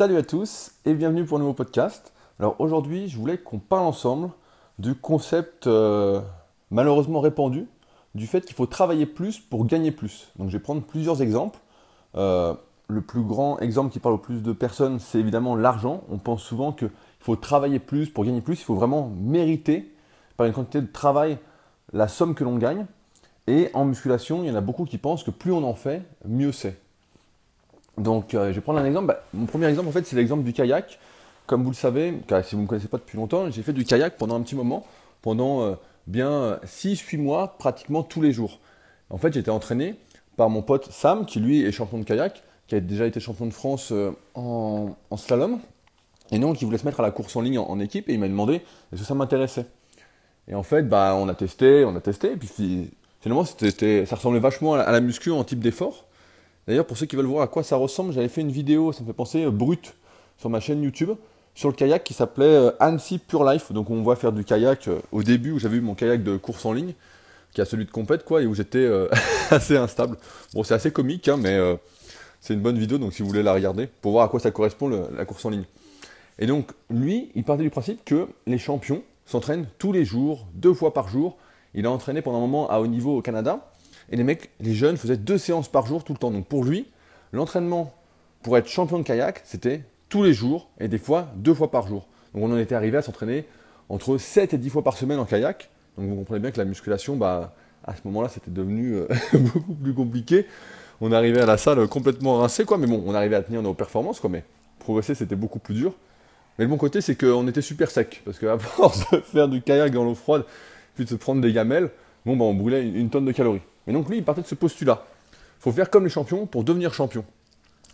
Salut à tous et bienvenue pour un nouveau podcast. Alors aujourd'hui, je voulais qu'on parle ensemble du concept euh, malheureusement répandu du fait qu'il faut travailler plus pour gagner plus. Donc je vais prendre plusieurs exemples. Euh, le plus grand exemple qui parle au plus de personnes, c'est évidemment l'argent. On pense souvent qu'il faut travailler plus pour gagner plus. Il faut vraiment mériter par une quantité de travail la somme que l'on gagne. Et en musculation, il y en a beaucoup qui pensent que plus on en fait, mieux c'est. Donc, euh, je vais prendre un exemple. Bah, mon premier exemple, en fait, c'est l'exemple du kayak. Comme vous le savez, car si vous ne me connaissez pas depuis longtemps, j'ai fait du kayak pendant un petit moment, pendant euh, bien 6-8 mois, pratiquement tous les jours. En fait, j'étais entraîné par mon pote Sam, qui lui est champion de kayak, qui a déjà été champion de France euh, en, slalom, et donc qui voulait se mettre à la course en ligne en, équipe, et il m'a demandé est-ce que ça m'intéressait? Et en fait, bah, on a testé, on a testé, et puis finalement, c'était, ça ressemblait vachement à la muscu en type d'effort. D'ailleurs, pour ceux qui veulent voir à quoi ça ressemble, j'avais fait une vidéo, ça me fait penser, euh, brute, sur ma chaîne YouTube, sur le kayak qui s'appelait euh, Annecy Pure Life. Donc on voit faire du kayak euh, au début où j'avais eu mon kayak de course en ligne, qui a celui de compète, quoi, et où j'étais assez instable. Bon, c'est assez comique, hein, mais c'est une bonne vidéo, donc si vous voulez la regarder, pour voir à quoi ça correspond la course en ligne. Et donc, lui, il partait du principe que les champions s'entraînent tous les jours, deux fois par jour. Il a entraîné pendant un moment à haut niveau au Canada. Et les mecs, les jeunes faisaient deux séances par jour tout le temps. Donc pour lui, l'entraînement pour être champion de kayak, c'était tous les jours et des fois deux fois par jour. Donc on en était arrivé à s'entraîner entre 7 et 10 fois par semaine en kayak. Donc vous comprenez bien que la musculation, bah, à ce moment-là, c'était devenu euh, beaucoup plus compliqué. On arrivait à la salle complètement rincé, quoi. Mais bon, on arrivait à tenir nos performances, quoi. Mais progresser, c'était beaucoup plus dur. Mais le bon côté, c'est qu'on était super sec. Parce qu'à force de faire du kayak dans l'eau froide, puis de se prendre des gamelles, bon, bah, on brûlait une tonne de calories. Et donc lui, il partait de ce postulat. Il faut faire comme les champions pour devenir champion.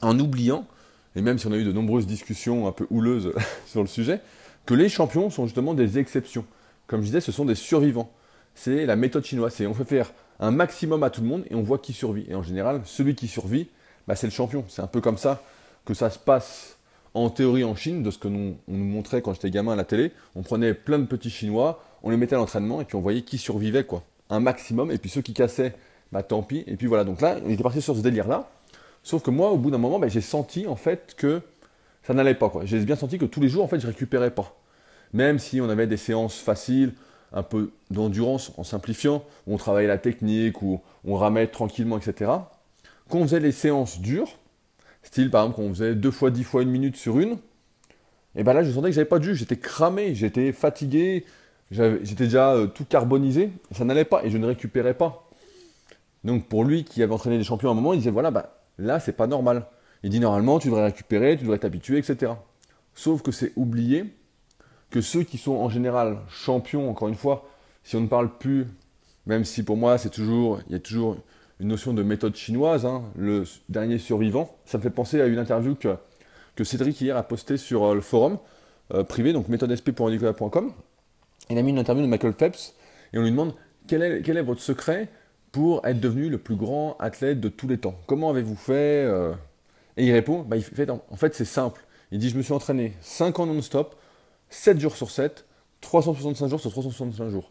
En oubliant, et même si on a eu de nombreuses discussions un peu houleuses sur le sujet, que les champions sont justement des exceptions. Comme je disais, ce sont des survivants. C'est la méthode chinoise. C'est on fait faire un maximum à tout le monde et on voit qui survit. Et en général, celui qui survit, bah, c'est le champion. C'est un peu comme ça que ça se passe en théorie en Chine, de ce que nous, on nous montrait quand j'étais gamin à la télé. On prenait plein de petits Chinois, on les mettait à l'entraînement et puis on voyait qui survivait. quoi un maximum, et puis ceux qui cassaient, bah tant pis. Et puis voilà, donc là, on était parti sur ce délire-là. Sauf que moi, au bout d'un moment, bah, j'ai senti en fait que ça n'allait pas. J'ai bien senti que tous les jours, en fait, je récupérais pas. Même si on avait des séances faciles, un peu d'endurance en simplifiant, où on travaillait la technique, où on ramait tranquillement, etc. Quand on faisait les séances dures, style par exemple quand on faisait deux fois dix fois une minute sur une, et ben là je sentais que j'avais pas de j'étais cramé, j'étais fatigué, J'étais déjà euh, tout carbonisé, ça n'allait pas et je ne récupérais pas. Donc pour lui qui avait entraîné des champions à un moment, il disait voilà, bah, là c'est pas normal. Il dit normalement tu devrais récupérer, tu devrais t'habituer, etc. Sauf que c'est oublié que ceux qui sont en général champions, encore une fois, si on ne parle plus, même si pour moi c'est toujours, il y a toujours une notion de méthode chinoise, hein, le dernier survivant, ça me fait penser à une interview que, Cédric hier a postée sur euh, le forum euh, privé, donc méthodesp.nicolas.com il a mis une interview de Michael Phelps et on lui demande quel est, votre secret pour être devenu le plus grand athlète de tous les temps? Comment avez-vous fait euh? Et il répond bah, en fait, c'est simple. Il dit Je me suis entraîné 5 ans non-stop, 7 jours sur 7, 365 jours sur 365 jours.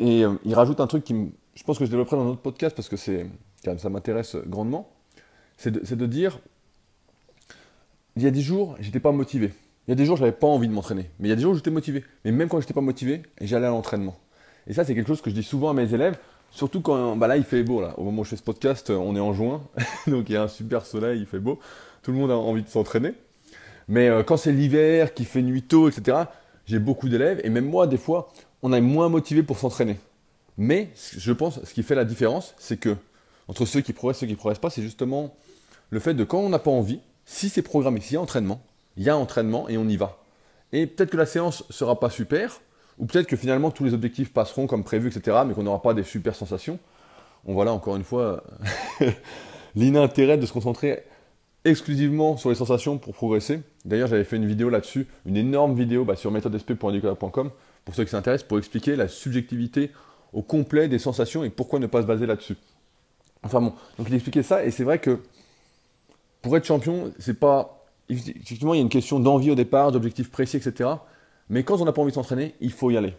Et euh, il rajoute un truc qui, je pense que je développerai dans un autre podcast parce que ça m'intéresse grandement. C'est de, de dire il y a des jours, j'étais pas motivé. Il y a des jours, je n'avais pas envie de m'entraîner. Mais il y a des jours où j'étais motivé. Mais même quand je n'étais pas motivé, j'allais à l'entraînement. Et ça, c'est quelque chose que je dis souvent à mes élèves. Surtout quand bah là, il fait beau. Là. Au moment où je fais ce podcast, on est en juin. donc il y a un super soleil, il fait beau. Tout le monde a envie de s'entraîner. Mais euh, quand c'est l'hiver, qu'il fait nuit tôt, etc., j'ai beaucoup d'élèves. Et même moi, des fois, on est moins motivé pour s'entraîner. Mais je pense, ce qui fait la différence, c'est que entre ceux qui progressent et ceux qui ne progressent pas, c'est justement le fait de quand on n'a pas envie, si c'est programmé, s'il y a entraînement, il y a entraînement et on y va. Et peut-être que la séance sera pas super, ou peut-être que finalement tous les objectifs passeront comme prévu, etc., mais qu'on n'aura pas des super sensations. On voit là encore une fois l'inintérêt de se concentrer exclusivement sur les sensations pour progresser. D'ailleurs, j'avais fait une vidéo là-dessus, une énorme vidéo bah, sur méthodesp.nicolas.com pour ceux qui s'intéressent, pour expliquer la subjectivité au complet des sensations et pourquoi ne pas se baser là-dessus. Enfin bon, donc il expliquait ça, et c'est vrai que pour être champion, c'est pas effectivement, il y a une question d'envie au départ, d'objectifs précis, etc. Mais quand on n'a pas envie de s'entraîner, il faut y aller.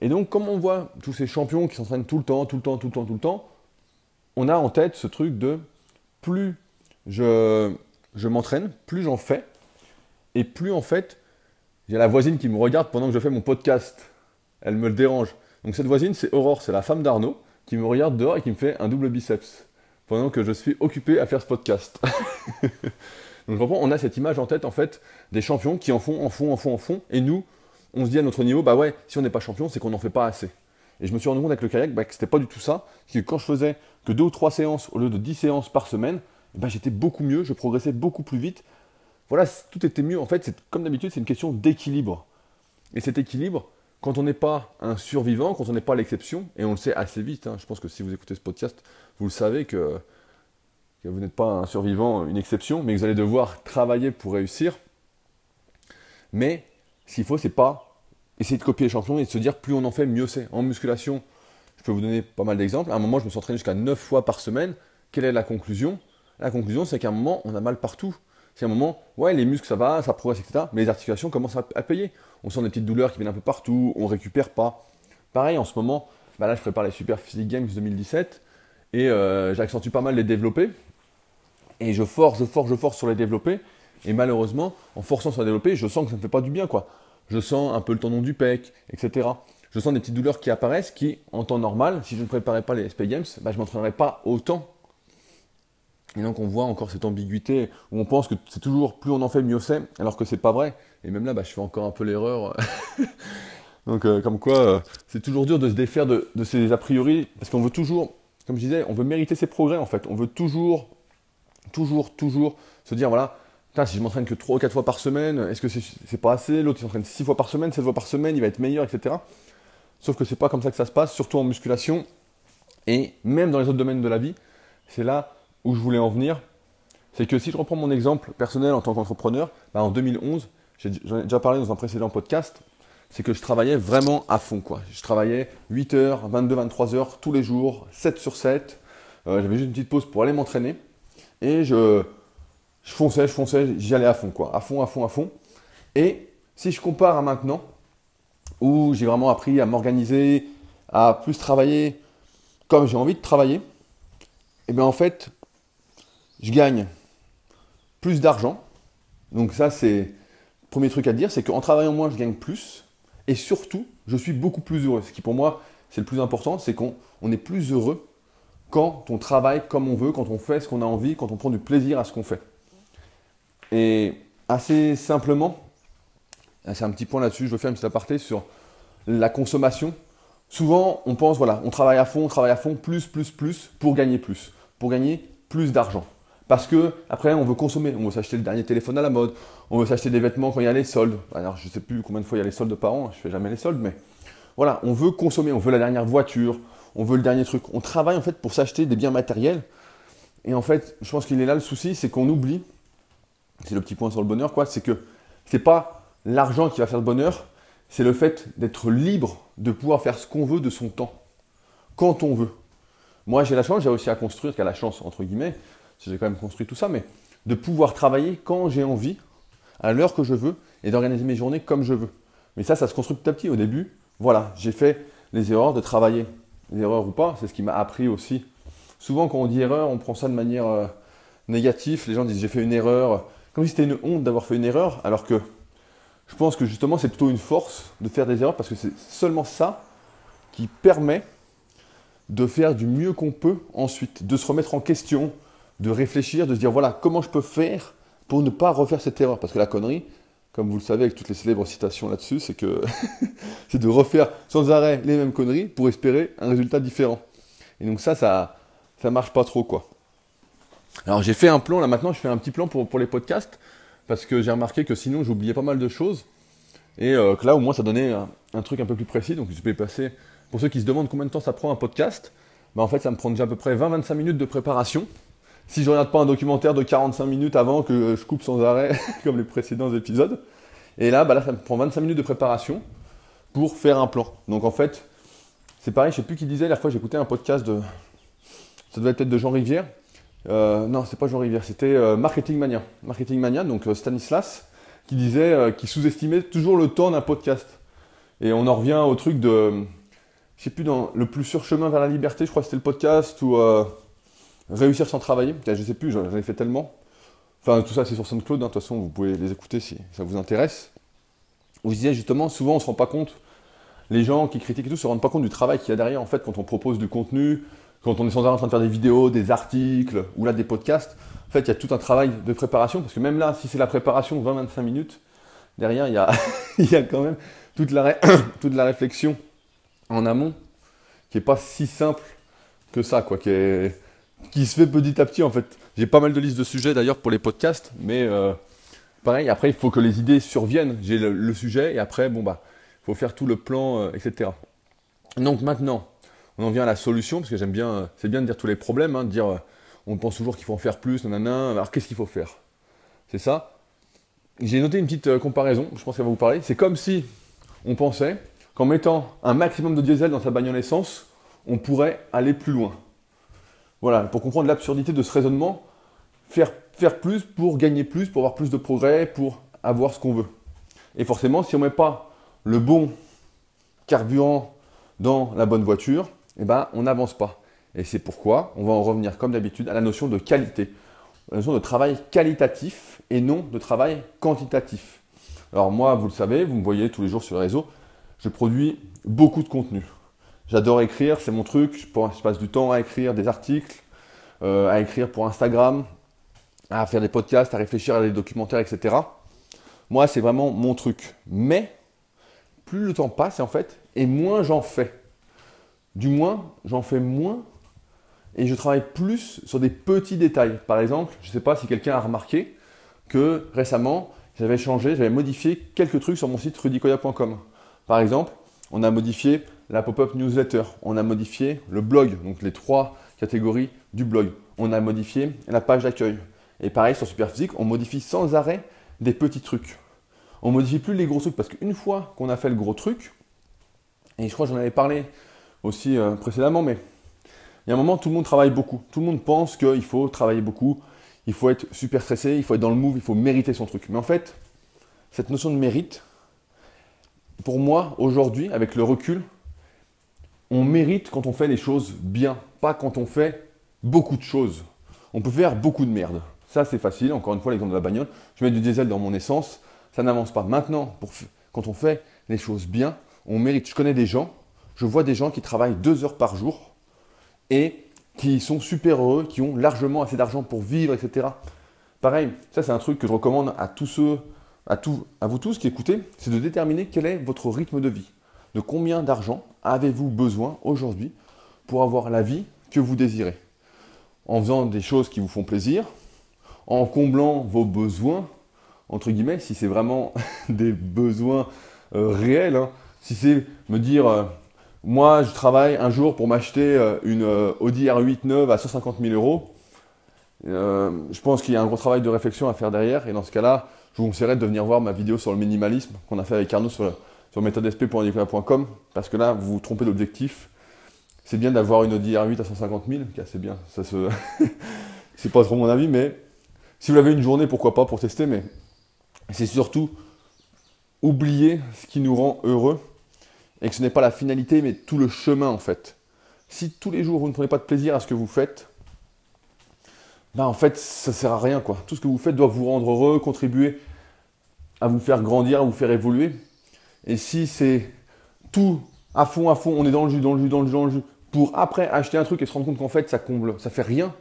Et donc, comme on voit tous ces champions qui s'entraînent tout le temps, tout le temps, tout le temps, tout le temps, on a en tête ce truc de plus je je m'entraîne, plus j'en fais, et plus en fait, j'ai la voisine qui me regarde pendant que je fais mon podcast. Elle me le dérange. Donc cette voisine, c'est Aurore, c'est la femme d'Arnaud, qui me regarde dehors et qui me fait un double biceps, pendant que je suis occupé à faire ce podcast. Donc on a cette image en tête, en fait, des champions qui en font, en font, en font, en font, et nous, on se dit à notre niveau, bah ouais, si on n'est pas champion, c'est qu'on n'en fait pas assez. Et je me suis rendu compte avec le kayak bah, que c'était pas du tout ça, que quand je faisais que deux ou trois séances au lieu de dix séances par semaine, bah, j'étais beaucoup mieux, je progressais beaucoup plus vite. Voilà, tout était mieux. En fait, c'est comme d'habitude, c'est une question d'équilibre. Et cet équilibre, quand on n'est pas un survivant, quand on n'est pas l'exception, et on le sait assez vite, hein, je pense que si vous écoutez ce podcast, vous le savez que, vous n'êtes pas un survivant, une exception, mais vous allez devoir travailler pour réussir. Mais ce qu'il faut, c'est pas essayer de copier les champions et de se dire plus on en fait, mieux c'est. En musculation, je peux vous donner pas mal d'exemples. À un moment, je me suis entraîné jusqu'à 9 fois par semaine. Quelle est la conclusion? La conclusion, c'est qu'à un moment, on a mal partout. C'est un moment, ouais, les muscles ça va, ça progresse, etc. Mais les articulations commencent à, payer. On sent des petites douleurs qui viennent un peu partout, on récupère pas. Pareil, en ce moment, bah là, je prépare les Super Physique Games 2017 et euh, j'accentue pas mal les développés. Et je force, je force, je force sur les développés. Et malheureusement, en forçant sur les développés, je sens que ça ne me fait pas du bien, quoi je sens un peu le tendon du pec, etc. Je sens des petites douleurs qui apparaissent qui, en temps normal, si je ne préparais pas les SP Games, bah, je ne m'entraînerais pas autant. Et donc on voit encore cette ambiguïté où on pense que c'est toujours plus on en fait, mieux c'est, alors que c'est pas vrai. Et même là, bah, je fais encore un peu l'erreur. donc euh, comme quoi, euh, c'est toujours dur de se défaire de ces a priori, parce qu'on veut toujours, comme je disais, on veut mériter ses progrès en fait. On veut toujours, toujours, toujours se dire, voilà, si je m'entraîne que 3 ou 4 fois par semaine, est-ce que c'est pas assez? L'autre, il s'entraîne 6 fois par semaine, 7 fois par semaine, il va être meilleur, etc. Sauf que c'est pas comme ça que ça se passe, surtout en musculation. Et même dans les autres domaines de la vie, c'est là où je voulais en venir. C'est que si je reprends mon exemple personnel en tant qu'entrepreneur, bah, en 2011, j'en ai déjà parlé dans un précédent podcast, c'est que je travaillais vraiment à fond. Quoi. Je travaillais 8 heures, 22, 23 heures tous les jours, 7 sur 7. Euh, j'avais juste une petite pause pour aller m'entraîner. Et je, fonçais, je fonçais, j'y allais à fond, quoi. À fond, à fond, à fond. Et si je compare à maintenant, où j'ai vraiment appris à m'organiser, à plus travailler comme j'ai envie de travailler, et eh bien en fait, je gagne plus d'argent. Donc ça, c'est le premier truc à dire, c'est qu'en travaillant moins, je gagne plus. Et surtout, je suis beaucoup plus heureux. Ce qui pour moi, c'est le plus important, c'est qu'on est plus heureux quand on travaille comme on veut, quand on fait ce qu'on a envie, quand on prend du plaisir à ce qu'on fait. Et assez simplement, c'est un petit point là-dessus, je veux faire une petite aparté sur la consommation. Souvent, on pense, voilà, on travaille à fond, on travaille à fond, plus, plus, plus, pour gagner plus, pour gagner plus d'argent. Parce que après, on veut consommer, on veut s'acheter le dernier téléphone à la mode, on veut s'acheter des vêtements quand il y a les soldes. Alors, je ne sais plus combien de fois il y a les soldes par an, je ne fais jamais les soldes, mais voilà, on veut consommer, on veut la dernière voiture, on veut le dernier truc. On travaille en fait pour s'acheter des biens matériels. Et en fait, je pense qu'il est là le souci, c'est qu'on oublie c'est le petit point sur le bonheur, quoi, c'est que c'est pas l'argent qui va faire le bonheur, c'est le fait d'être libre de pouvoir faire ce qu'on veut de son temps, quand on veut. Moi, j'ai la chance, j'ai réussi à construire, qu'à la chance, entre guillemets, j'ai quand même construit tout ça, mais de pouvoir travailler quand j'ai envie, à l'heure que je veux, et d'organiser mes journées comme je veux. Mais ça, ça se construit petit à petit. Au début, voilà, j'ai fait les erreurs de travailler. Les erreurs ou pas, c'est ce qui m'a appris aussi. Souvent, quand on dit erreur, on prend ça de manière euh, négative. Les gens disent j'ai fait une erreur, comme si c'était une honte d'avoir fait une erreur, alors que je pense que justement c'est plutôt une force de faire des erreurs parce que c'est seulement ça qui permet de faire du mieux qu'on peut ensuite, de se remettre en question, de réfléchir, de se dire voilà comment je peux faire pour ne pas refaire cette erreur? Parce que la connerie, comme vous le savez avec toutes les célèbres citations là-dessus, c'est que c'est de refaire sans arrêt les mêmes conneries pour espérer un résultat différent. Et donc ça, ça, ça marche pas trop quoi. Alors j'ai fait un plan, là maintenant je fais un petit plan pour, les podcasts, parce que j'ai remarqué que sinon j'oubliais pas mal de choses, et euh, que là au moins ça donnait un, truc un peu plus précis, donc je vais passer, pour ceux qui se demandent combien de temps ça prend un podcast, bah en fait ça me prend déjà à peu près 20-25 minutes de préparation, si je regarde pas un documentaire de 45 minutes avant que je coupe sans arrêt, comme les précédents épisodes, et là, bah ça me prend 25 minutes de préparation pour faire un plan. Donc en fait, c'est pareil, je sais plus qui disait, la fois j'écoutais un podcast de... Ça devait être de Jean Rivière, euh, non, c'est pas Jean Rivière, c'était euh, Marketing Mania. Marketing Mania, donc euh, Stanislas, qui disait, qui sous-estimait toujours le temps d'un podcast. Et on en revient au truc de, je sais plus, dans le plus sûr chemin vers la liberté, je crois que c'était le podcast, ou réussir sans travailler. Je sais plus, j'en ai fait tellement. Enfin, tout ça, c'est sur SoundCloud. hein. De toute façon, vous pouvez les écouter si ça vous intéresse. Où je disais justement, souvent, on ne se rend pas compte. Les gens qui critiquent et tout se rendent pas compte du travail qu'il y a derrière, en fait, quand on propose du contenu, quand on est sans arrêt en train de faire des vidéos, des articles ou là des podcasts. En fait, il y a tout un travail de préparation. Parce que même là, si c'est la préparation 20-25 minutes, derrière, il y, a, il y a quand même toute la, toute la réflexion en amont qui est pas si simple que ça, quoi, qui, est- qui se fait petit à petit en fait. J'ai pas mal de listes de sujets d'ailleurs pour les podcasts, mais euh, pareil, après il faut que les idées surviennent. J'ai le, sujet et après, bon bah, faut faire tout le plan, euh, etc. Donc maintenant, on en vient à la solution, parce que j'aime bien, euh, c'est bien de dire tous les problèmes, hein, de dire, on pense toujours qu'il faut en faire plus, nanana, alors qu'est-ce qu'il faut faire? C'est ça. J'ai noté une petite comparaison, je pense qu'elle va vous parler. C'est comme si on pensait qu'en mettant un maximum de diesel dans sa bagnole essence, on pourrait aller plus loin. Voilà, pour comprendre l'absurdité de ce raisonnement, faire, plus pour gagner plus, pour avoir plus de progrès, pour avoir ce qu'on veut. Et forcément, si on ne met pas le bon carburant dans la bonne voiture, eh ben, on n'avance pas. Et c'est pourquoi on va en revenir, comme d'habitude, à la notion de qualité. La notion de travail qualitatif et non de travail quantitatif. Alors moi, vous le savez, vous me voyez tous les jours sur les réseaux, je produis beaucoup de contenu. J'adore écrire, c'est mon truc. Je passe du temps à écrire des articles, euh, à écrire pour Instagram, à faire des podcasts, à réfléchir à des documentaires, etc. Moi, c'est vraiment mon truc. Mais plus le temps passe, en fait, et moins j'en fais. Du moins, j'en fais moins et je travaille plus sur des petits détails. Par exemple, je ne sais pas si quelqu'un a remarqué que récemment, j'avais changé, j'avais modifié quelques trucs sur mon site rudicoya.com. Par exemple, on a modifié la pop-up newsletter, on a modifié le blog, donc les trois catégories du blog. On a modifié la page d'accueil. Et pareil sur Superphysique, on modifie sans arrêt des petits trucs. On modifie plus les gros trucs parce qu'une fois qu'on a fait le gros truc, et je crois que j'en avais parlé aussi euh, précédemment, mais il y a un moment, tout le monde travaille beaucoup. Tout le monde pense qu'il faut travailler beaucoup, il faut être super stressé, il faut être dans le move, il faut mériter son truc. Mais en fait, cette notion de mérite, pour moi, aujourd'hui, avec le recul, on mérite quand on fait les choses bien, pas quand on fait beaucoup de choses. On peut faire beaucoup de merde. Ça, c'est facile. Encore une fois, l'exemple de la bagnole. Je mets du diesel dans mon essence, ça n'avance pas. Maintenant, quand on fait les choses bien, on mérite. Je connais des gens, je vois des gens qui travaillent deux heures par jour et qui sont super heureux, qui ont largement assez d'argent pour vivre, etc. Pareil, ça c'est un truc que je recommande à tous ceux, à, à vous tous qui écoutez, c'est de déterminer quel est votre rythme de vie. De combien d'argent avez-vous besoin aujourd'hui pour avoir la vie que vous désirez En faisant des choses qui vous font plaisir, en comblant vos besoins, entre guillemets, si c'est vraiment des besoins euh, réels, hein. si c'est me dire, euh, moi je travaille un jour pour m'acheter euh, une Audi R8 neuve à 150 000 euros, je pense qu'il y a un gros travail de réflexion à faire derrière, et dans ce cas-là, je vous conseillerais de venir voir ma vidéo sur le minimalisme qu'on a fait avec Arnaud sur, sur méthodesp.nicolas.com, parce que là, vous vous trompez d'objectif. C'est bien d'avoir une Audi R8 à 150 000, qui est assez bien, ça se... c'est pas trop mon avis, mais si vous l'avez une journée, pourquoi pas pour tester, mais c'est surtout oublier ce qui nous rend heureux et que ce n'est pas la finalité, mais tout le chemin en fait. Si tous les jours vous ne prenez pas de plaisir à ce que vous faites, ben en fait ça sert à rien quoi. Tout ce que vous faites doit vous rendre heureux, contribuer à vous faire grandir, à vous faire évoluer. Et si c'est tout à fond, à fond, on est dans le jus, dans le jus, dans le jus, dans le jus, pour après acheter un truc et se rendre compte qu'en fait ça comble, ça fait rien.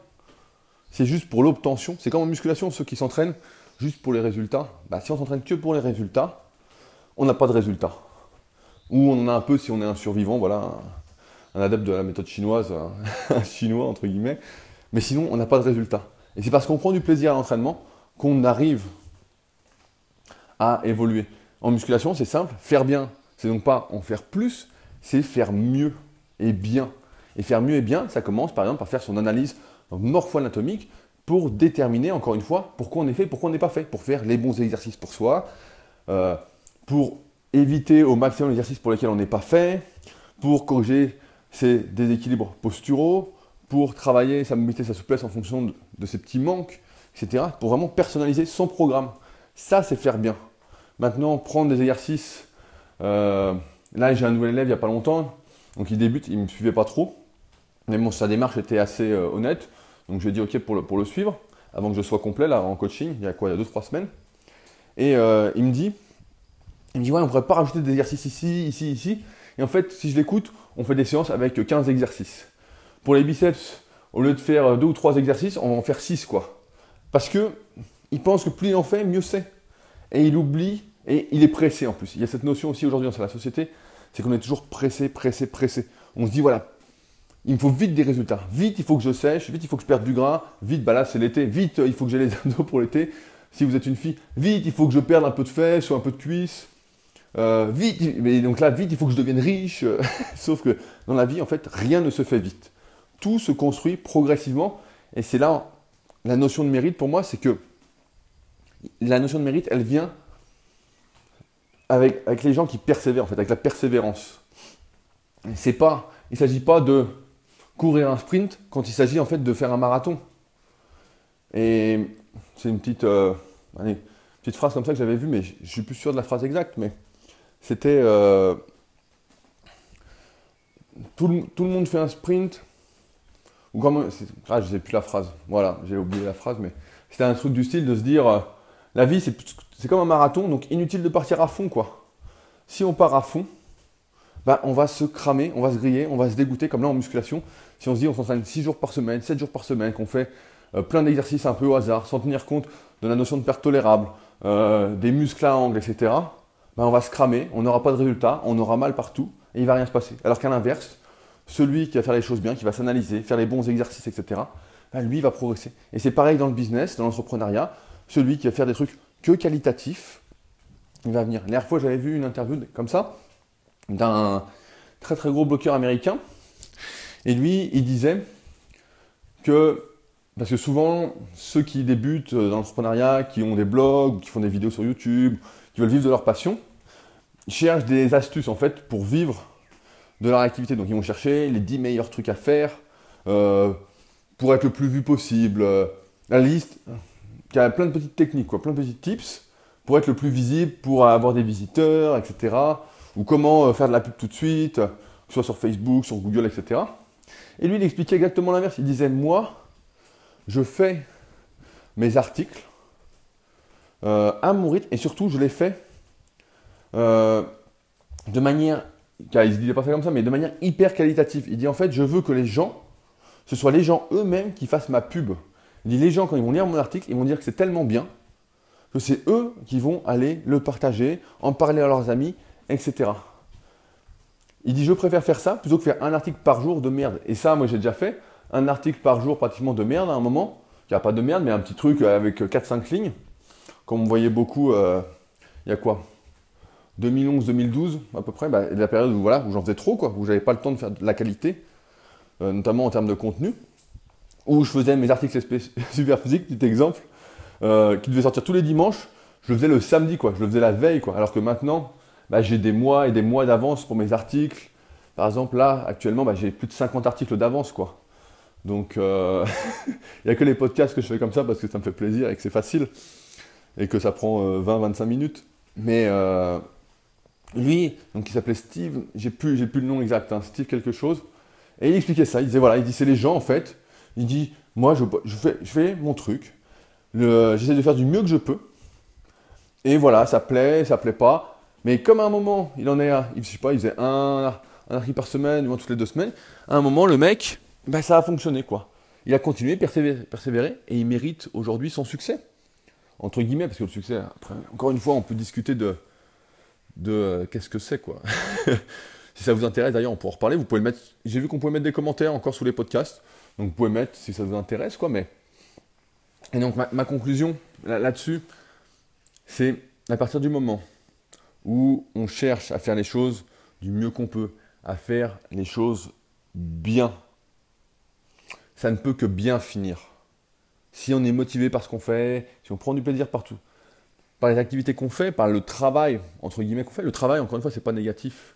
C'est juste pour l'obtention. C'est comme en musculation, ceux qui s'entraînent juste pour les résultats. Bah, si on s'entraîne que pour les résultats, on n'a pas de résultats. Ou on en a un peu si on est un survivant, voilà, un adepte de la méthode chinoise, un- un chinois entre guillemets. Mais sinon, on n'a pas de résultats. Et c'est parce qu'on prend du plaisir à l'entraînement qu'on arrive à évoluer. En musculation, c'est simple, faire bien, c'est donc pas en faire plus, c'est faire mieux et bien. Et faire mieux et bien, ça commence par exemple par faire son analyse morpho-anatomique pour déterminer, encore une fois, pourquoi on est fait, pourquoi on n'est pas fait, pour faire les bons exercices pour soi, euh, pour éviter au maximum les exercices pour lesquels on n'est pas fait, pour corriger ses déséquilibres posturaux, pour travailler sa mobilité, sa souplesse en fonction de, de ses petits manques, etc. Pour vraiment personnaliser son programme. Ça, c'est faire bien. Maintenant, prendre des exercices. euh, là, j'ai un nouvel élève il n'y a pas longtemps, donc il débute, il ne me suivait pas trop. Mais bon, sa démarche était assez euh, honnête, donc je lui ai dit OK pour le, pour le suivre. avant que je sois complet là en coaching, il y a quoi, il y a 2-3 semaines. Et euh, il me dit, il me dit, ouais, on pourrait pas rajouter des exercices ici, ici, ici. Et en fait, si je l'écoute, on fait des séances avec 15 exercices. Pour les biceps, au lieu de faire 2 ou 3 exercices, on va en faire 6 quoi. Parce que il pense que plus il en fait, mieux c'est. Et il oublie, et il est pressé en plus. Il y a cette notion aussi aujourd'hui dans la société, c'est qu'on est toujours pressé, pressé, pressé. On se dit, voilà, il me faut vite des résultats. Vite, il faut que je sèche. Vite, il faut que je perde du gras. Vite, bah là, c'est l'été. Vite, il faut que j'ai les abdos pour l'été. Si vous êtes une fille, vite, il faut que je perde un peu de fesses ou un peu de cuisses. Euh, vite, mais donc là, vite, il faut que je devienne riche. Sauf que dans la vie, en fait, rien ne se fait vite. Tout se construit progressivement. Et c'est là la notion de mérite pour moi, c'est que la notion de mérite, elle vient avec, les gens qui persévèrent, en fait, avec la persévérance. C'est pas, il ne s'agit pas de courir un sprint quand il s'agit en fait de faire un marathon. Et c'est une petite, euh, petite phrase comme ça que j'avais vue, mais je, suis plus sûr de la phrase exacte, mais c'était euh, tout, le, monde fait un sprint. Ou comment, ah, je sais plus la phrase. Voilà, j'ai oublié la phrase, mais c'était un truc du style de se dire euh, la vie c'est comme un marathon, donc inutile de partir à fond quoi. Si on part à fond, bah, on va se cramer, on va se griller, on va se dégoûter, comme là en musculation. Si on se dit on s'entraîne 6 jours par semaine, 7 jours par semaine, qu'on fait euh, plein d'exercices un peu au hasard, sans tenir compte de la notion de perte tolérable, euh, des muscles à angle, etc., bah, on va se cramer, on n'aura pas de résultat, on aura mal partout et il va rien se passer. Alors qu'à l'inverse, celui qui va faire les choses bien, qui va s'analyser, faire les bons exercices, etc., bah, lui va progresser. Et c'est pareil dans le business, dans l'entrepreneuriat, celui qui va faire des trucs que qualitatifs, il va venir. La dernière fois, j'avais vu une interview comme ça, d'un très très gros bloqueur américain. Et lui, il disait que, parce que souvent, ceux qui débutent dans l'entrepreneuriat, qui ont des blogs, qui font des vidéos sur YouTube, qui veulent vivre de leur passion, cherchent des astuces en fait pour vivre de leur activité. Donc ils vont chercher les 10 meilleurs trucs à faire euh, pour être le plus vu possible. La liste qui a plein de petites techniques, quoi, plein de petits tips pour être le plus visible, pour avoir des visiteurs, etc ou comment euh, faire de la pub tout de suite, que ce soit sur Facebook, sur Google, etc. Et lui, il expliquait exactement l'inverse. Il disait, moi, je fais mes articles euh, à mon rythme, et surtout, je les fais euh, de manière, il ne disait pas ça comme ça, mais de manière hyper qualitative. Il dit, en fait, je veux que les gens, ce soit les gens eux-mêmes qui fassent ma pub. Il dit, les gens, quand ils vont lire mon article, ils vont dire que c'est tellement bien que c'est eux qui vont aller le partager, en parler à leurs amis, etc. Il dit je préfère faire ça plutôt que faire un article par jour de merde. Et ça, moi j'ai déjà fait un article par jour pratiquement de merde à un moment. Il n'y a pas de merde, mais un petit truc avec 4-5 lignes. Comme on voyait beaucoup, euh, il y a quoi? 2011-2012 à peu près, bah, la période où, voilà, j'en faisais trop, quoi, où j'avais pas le temps de faire de la qualité, euh, notamment en termes de contenu, où je faisais mes articles super physiques, petit exemple, euh, qui devaient sortir tous les dimanches, je le faisais le samedi, quoi, je le faisais la veille, quoi, alors que maintenant, bah, j'ai des mois et des mois d'avance pour mes articles. Par exemple, là, actuellement, bah, j'ai plus de 50 articles d'avance, quoi. Donc, euh, il n'y a que les podcasts que je fais comme ça parce que ça me fait plaisir et que c'est facile et que ça prend 20-25 euh, minutes. Mais lui, donc il s'appelait Steve, j'ai plus, plus le nom exact, hein, Steve quelque chose. Et il expliquait ça. Il disait voilà, il dit c'est les gens en fait. Il dit moi je, fais, mon truc. J'essaie de faire du mieux que je peux. Et voilà, ça plaît, ça plaît pas. Mais comme à un moment, il en est à, je sais pas, il faisait un, article par semaine, ou toutes les deux semaines, à un moment, le mec, ben, ça a fonctionné, quoi. Il a continué, persévéré, et il mérite aujourd'hui son succès. Entre guillemets, parce que le succès, encore une fois, on peut discuter de, euh, qu'est-ce que c'est, quoi. si ça vous intéresse, d'ailleurs, on peut en reparler. Vous pouvez mettre, j'ai vu qu'on pouvait mettre des commentaires encore sous les podcasts, donc vous pouvez mettre si ça vous intéresse, quoi. Mais et donc ma, conclusion là-dessus, c'est à partir du moment où on cherche à faire les choses du mieux qu'on peut, à faire les choses bien. Ça ne peut que bien finir. Si on est motivé par ce qu'on fait, si on prend du plaisir partout, par les activités qu'on fait, par le travail, entre guillemets, qu'on fait, le travail, encore une fois, c'est pas négatif.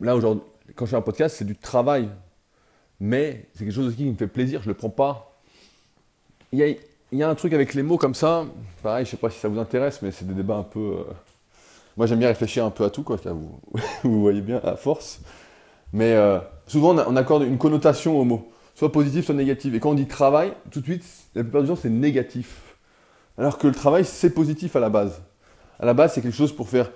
là, aujourd'hui, quand je fais un podcast, c'est du travail. Mais c'est quelque chose qui me fait plaisir, je ne le prends pas. Il y, a, un truc avec les mots comme ça, pareil, je ne sais pas si ça vous intéresse, mais c'est des débats un peu. Euh, moi, j'aime bien réfléchir un peu à tout, quoi, vous, voyez bien, à force. Mais euh, souvent, on accorde une connotation au mot. soit positive, soit négative. Et quand on dit travail, tout de suite, la plupart du temps, c'est négatif. Alors que le travail, c'est positif à la base. À la base, c'est quelque chose pour faire,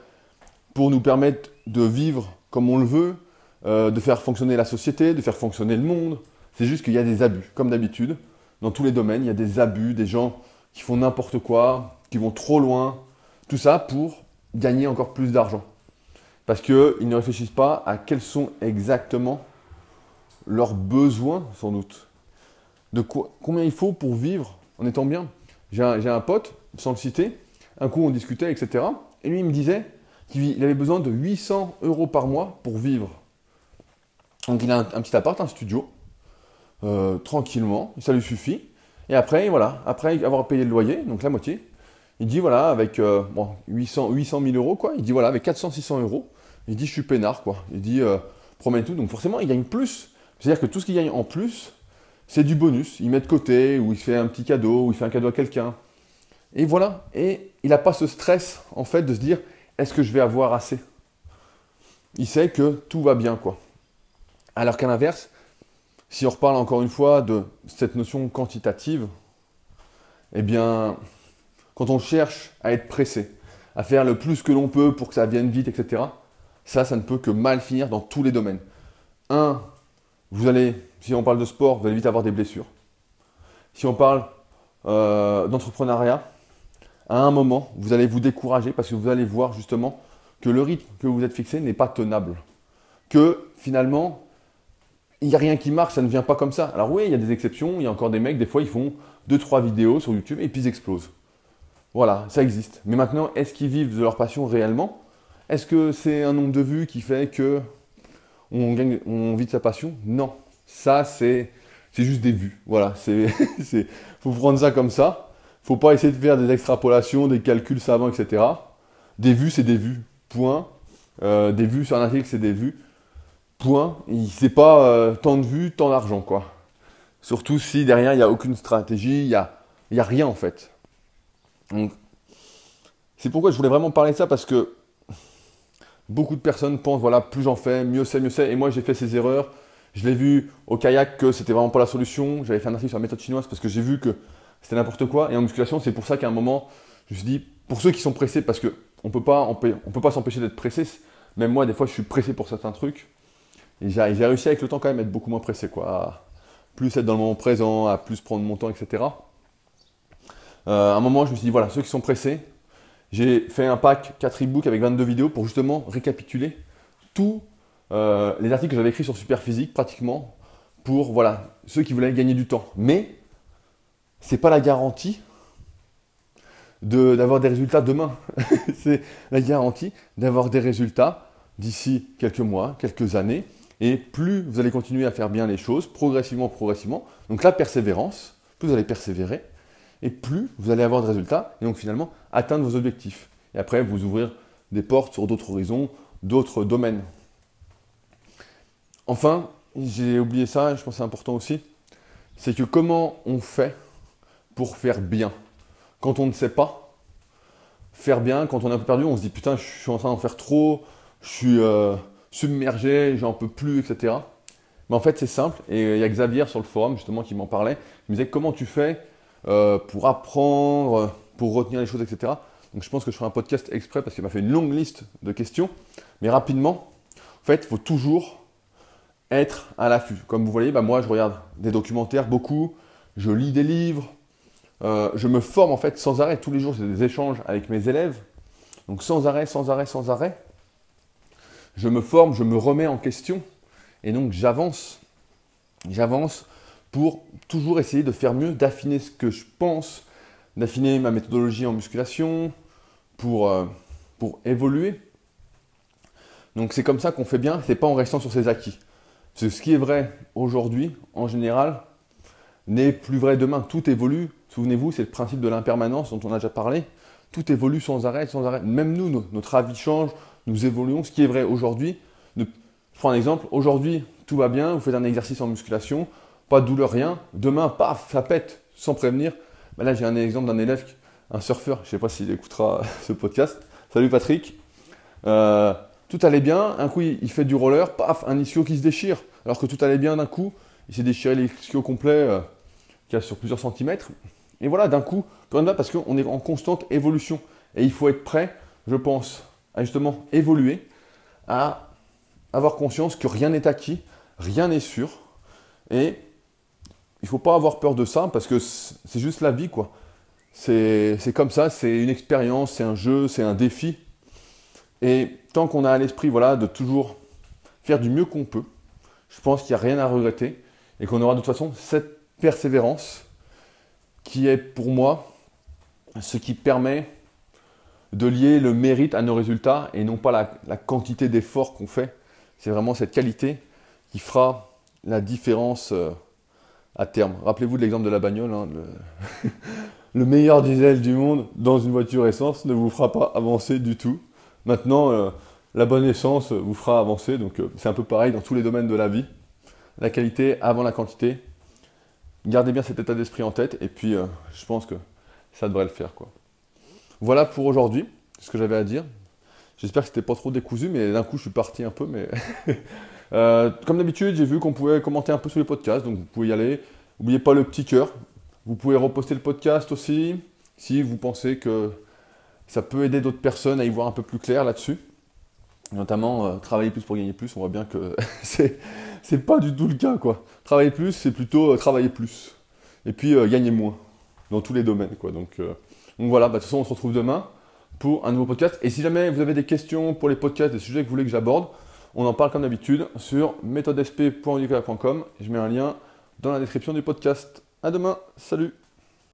pour nous permettre de vivre comme on le veut, euh, de faire fonctionner la société, de faire fonctionner le monde. C'est juste qu'il y a des abus, comme d'habitude. Dans tous les domaines, il y a des abus, des gens qui font n'importe quoi, qui vont trop loin. Tout ça pour gagner encore plus d'argent. Parce qu'ils ne réfléchissent pas à quels sont exactement leurs besoins, sans doute. De quoi, combien il faut pour vivre en étant bien. J'ai un, pote, sans le citer, un coup on discutait, etc. Et lui, il me disait qu'il avait besoin de 800 euros par mois pour vivre. Donc il a un, petit appart, un studio, euh, tranquillement, ça lui suffit. Et après, voilà, après avoir payé le loyer, donc la moitié, il dit voilà, avec euh, bon, 800, 800 000 euros, quoi, il dit voilà, avec 400, 600 euros, il dit je suis peinard, quoi. Il dit euh, promène tout, donc forcément il gagne plus. C'est-à-dire que tout ce qu'il gagne en plus, c'est du bonus. Il met de côté, ou il fait un petit cadeau, ou il fait un cadeau à quelqu'un. Et voilà. Et il n'a pas ce stress, en fait, de se dire est-ce que je vais avoir assez? Il sait que tout va bien, quoi. Alors qu'à l'inverse, si on reparle encore une fois de cette notion quantitative, eh bien, quand on cherche à être pressé, à faire le plus que l'on peut pour que ça vienne vite, etc., ça, ça ne peut que mal finir dans tous les domaines. Un, vous allez, si on parle de sport, vous allez vite avoir des blessures. Si on parle euh, d'entrepreneuriat, à un moment, vous allez vous décourager parce que vous allez voir justement que le rythme que vous êtes fixé n'est pas tenable. Que finalement, il n'y a rien qui marche, ça ne vient pas comme ça. Alors oui, il y a des exceptions, il y a encore des mecs, des fois ils font 2-3 vidéos sur YouTube et puis ils explosent. Voilà, ça existe. Mais maintenant, est-ce qu'ils vivent de leur passion réellement? Est-ce que c'est un nombre de vues qui fait que on, gagne, on vit de sa passion? Non. Ça, c'est, c'est juste des vues. Voilà, c'est, faut prendre ça comme ça. Faut pas essayer de faire des extrapolations, des calculs savants, etc. Des vues, c'est des vues. Point. Euh, des vues sur un article, c'est des vues. Point. C'est pas euh, tant de vues, tant d'argent, quoi. Surtout si derrière, il n'y a aucune stratégie, il n'y a, y a rien, en fait. C'est pourquoi je voulais vraiment parler de ça, parce que Beaucoup de personnes pensent, voilà, plus j'en fais, mieux c'est, mieux c'est. Et moi, j'ai fait ces erreurs. Je l'ai vu au kayak que c'était vraiment pas la solution. J'avais fait un article sur la méthode chinoise parce que j'ai vu que c'était n'importe quoi. Et en musculation, c'est pour ça qu'à un moment, je me suis dit, pour ceux qui sont pressés, parce qu'on ne peut on peut, pas s'empêcher d'être pressé. Même moi, des fois, je suis pressé pour certains trucs. J'ai réussi avec le temps quand même à être beaucoup moins pressé, quoi. Plus être dans le moment présent, à plus prendre mon temps, etc. Euh, à un moment, je me suis dit, voilà, ceux qui sont pressés, j'ai fait un pack 4 e-books avec 22 vidéos pour justement récapituler tous euh, les articles que j'avais écrits sur Superphysique pratiquement pour voilà, ceux qui voulaient gagner du temps. Mais ce n'est pas la garantie d'avoir des résultats demain. c'est la garantie d'avoir des résultats d'ici quelques mois, quelques années. Et plus vous allez continuer à faire bien les choses, progressivement, progressivement, donc la persévérance, plus vous allez persévérer, et plus vous allez avoir de résultats, et donc finalement atteindre vos objectifs. Et après, vous ouvrir des portes sur d'autres horizons, d'autres domaines. Enfin, j'ai oublié ça, je pense que c'est important aussi, c'est que comment on fait pour faire bien? Quand on ne sait pas faire bien, quand on est un peu perdu, on se dit putain, je suis en train d'en faire trop, je suis euh, submergé, j'en peux plus, etc. Mais en fait, c'est simple, et il y a Xavier sur le forum justement qui m'en parlait. Il me disait comment tu fais euh, pour apprendre, pour retenir les choses, etc. Donc je pense que je ferai un podcast exprès parce qu'il m'a fait une longue liste de questions. Mais rapidement, en fait, il faut toujours être à l'affût. Comme vous voyez, bah, moi, je regarde des documentaires beaucoup, je lis des livres, euh, je me forme en fait sans arrêt. Tous les jours, j'ai des échanges avec mes élèves. Donc sans arrêt, sans arrêt, sans arrêt. Je me forme, je me remets en question. Et donc j'avance. J'avance pour toujours essayer de faire mieux, d'affiner ce que je pense, d'affiner ma méthodologie en musculation, pour, euh, évoluer. Donc c'est comme ça qu'on fait bien, c'est pas en restant sur ses acquis. ce qui est vrai aujourd'hui, en général, n'est plus vrai demain. Tout évolue. Souvenez-vous, c'est le principe de l'impermanence dont on a déjà parlé. Tout évolue sans arrêt, sans arrêt. Même nous, notre avis change, nous évoluons. Ce qui est vrai aujourd'hui, je prends un exemple. Aujourd'hui, tout va bien, vous faites un exercice en musculation, pas de douleur, rien. Demain, paf, ça pète, sans prévenir. Ben là, j'ai un exemple d'un élève, un surfeur, je ne sais pas s'il écoutera ce podcast. Salut Patrick. Euh, tout allait bien, un coup il fait du roller, paf, un ischio qui se déchire. Alors que tout allait bien d'un coup, il s'est déchiré l'ischio complet euh, qui a sur plusieurs centimètres. Et voilà, d'un coup, parce qu'on est en constante évolution. Et il faut être prêt, je pense, justement évoluer, à avoir conscience que rien n'est acquis, rien n'est sûr. Et il ne faut pas avoir peur de ça parce que c'est juste la vie, quoi. C'est comme ça, c'est une expérience, c'est un jeu, c'est un défi. Et tant qu'on a à l'esprit voilà, de toujours faire du mieux qu'on peut, je pense qu'il n'y a rien à regretter et qu'on aura de toute façon cette persévérance qui est pour moi ce qui permet de lier le mérite à nos résultats et non pas la, quantité d'efforts qu'on fait. C'est vraiment cette qualité qui fera la différence euh, à terme. Rappelez-vous de l'exemple de la bagnole. Hein, le, meilleur diesel du monde dans une voiture essence ne vous fera pas avancer du tout. Maintenant, euh, la bonne essence vous fera avancer. Donc euh, c'est un peu pareil dans tous les domaines de la vie. La qualité avant la quantité. Gardez bien cet état d'esprit en tête et puis je pense que ça devrait le faire. Quoi. Voilà pour aujourd'hui, ce que j'avais à dire. J'espère que c'était pas trop décousu, mais d'un coup je suis parti un peu. Mais euh, comme d'habitude, j'ai vu qu'on pouvait commenter un peu sur les podcasts, donc vous pouvez y aller. N'oubliez pas le petit cœur. Vous pouvez reposter le podcast aussi, si vous pensez que ça peut aider d'autres personnes à y voir un peu plus clair là-dessus. Notamment euh, travailler plus pour gagner plus. On voit bien que c'est c'est pas du tout le cas. Travailler plus, c'est plutôt euh, travailler plus. Et puis gagner moins dans tous les domaines quoi. Donc donc voilà, bah, de toute façon, on se retrouve demain pour un nouveau podcast. Et si jamais vous avez des questions pour les podcasts, des sujets que vous voulez que j'aborde, on en parle comme d'habitude sur méthodesp.com. Je mets un lien dans la description du podcast. À demain, salut